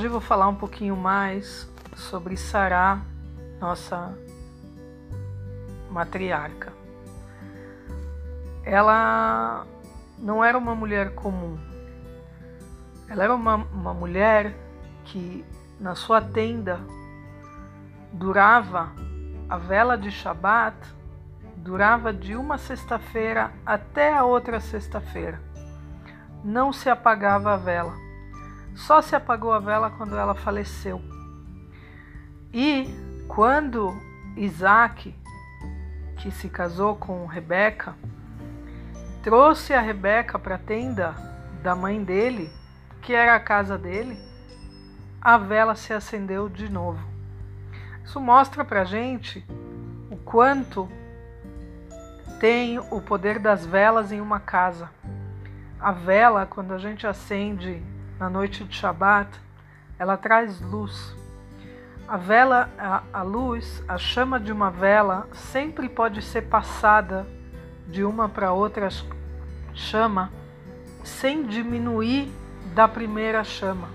Hoje eu vou falar um pouquinho mais sobre Sará, nossa matriarca. Ela não era uma mulher comum. Ela era uma, uma mulher que na sua tenda durava a vela de Shabat, durava de uma sexta-feira até a outra sexta-feira. Não se apagava a vela. Só se apagou a vela quando ela faleceu. E quando Isaac, que se casou com Rebeca, trouxe a Rebeca para a tenda da mãe dele, que era a casa dele, a vela se acendeu de novo. Isso mostra para gente o quanto tem o poder das velas em uma casa. A vela, quando a gente acende na noite de Shabat, ela traz luz. A vela, a, a luz, a chama de uma vela sempre pode ser passada de uma para outra chama sem diminuir da primeira chama.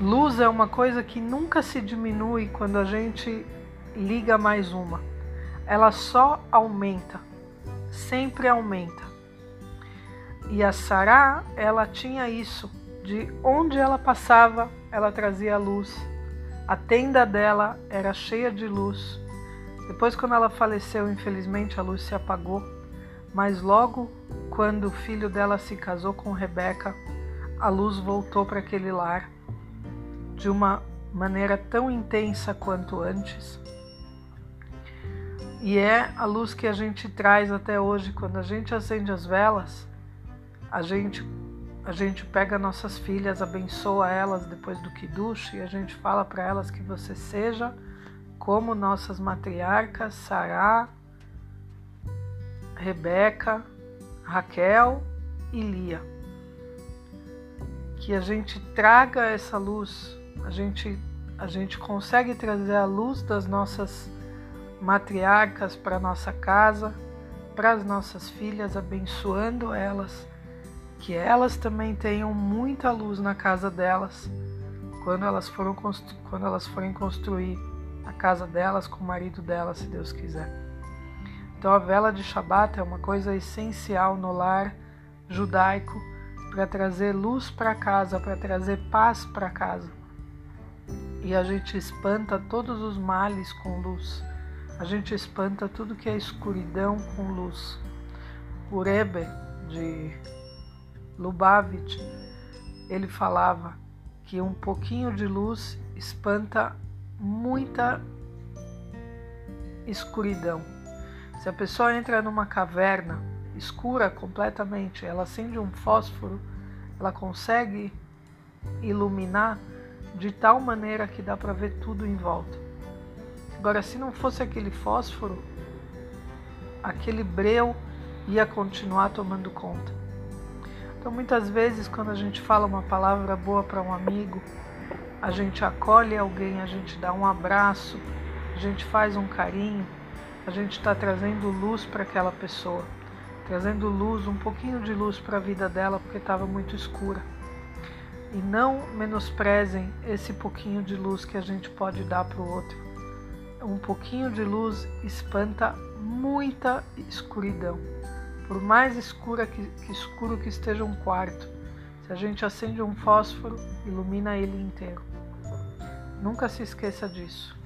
Luz é uma coisa que nunca se diminui quando a gente liga mais uma. Ela só aumenta, sempre aumenta. E a Sará, ela tinha isso de onde ela passava, ela trazia luz. A tenda dela era cheia de luz. Depois, quando ela faleceu, infelizmente a luz se apagou. Mas logo quando o filho dela se casou com Rebeca, a luz voltou para aquele lar de uma maneira tão intensa quanto antes. E é a luz que a gente traz até hoje quando a gente acende as velas, a gente a gente pega nossas filhas, abençoa elas depois do Kiddush e a gente fala para elas que você seja como nossas matriarcas, Sará, Rebeca, Raquel e Lia. Que a gente traga essa luz, a gente, a gente consegue trazer a luz das nossas matriarcas para nossa casa, para as nossas filhas, abençoando elas que elas também tenham muita luz na casa delas quando elas, foram quando elas forem construir a casa delas com o marido delas, se Deus quiser. Então a vela de Shabat é uma coisa essencial no lar judaico para trazer luz para casa, para trazer paz para casa. E a gente espanta todos os males com luz. A gente espanta tudo que é escuridão com luz. O Rebbe de Lubavitch, ele falava que um pouquinho de luz espanta muita escuridão. Se a pessoa entra numa caverna escura completamente, ela acende um fósforo, ela consegue iluminar de tal maneira que dá para ver tudo em volta. Agora, se não fosse aquele fósforo, aquele breu ia continuar tomando conta. Então, muitas vezes, quando a gente fala uma palavra boa para um amigo, a gente acolhe alguém, a gente dá um abraço, a gente faz um carinho, a gente está trazendo luz para aquela pessoa, trazendo luz, um pouquinho de luz para a vida dela porque estava muito escura. E não menosprezem esse pouquinho de luz que a gente pode dar para o outro. Um pouquinho de luz espanta muita escuridão. Por mais escura que, que escuro que esteja um quarto, se a gente acende um fósforo, ilumina ele inteiro. Nunca se esqueça disso.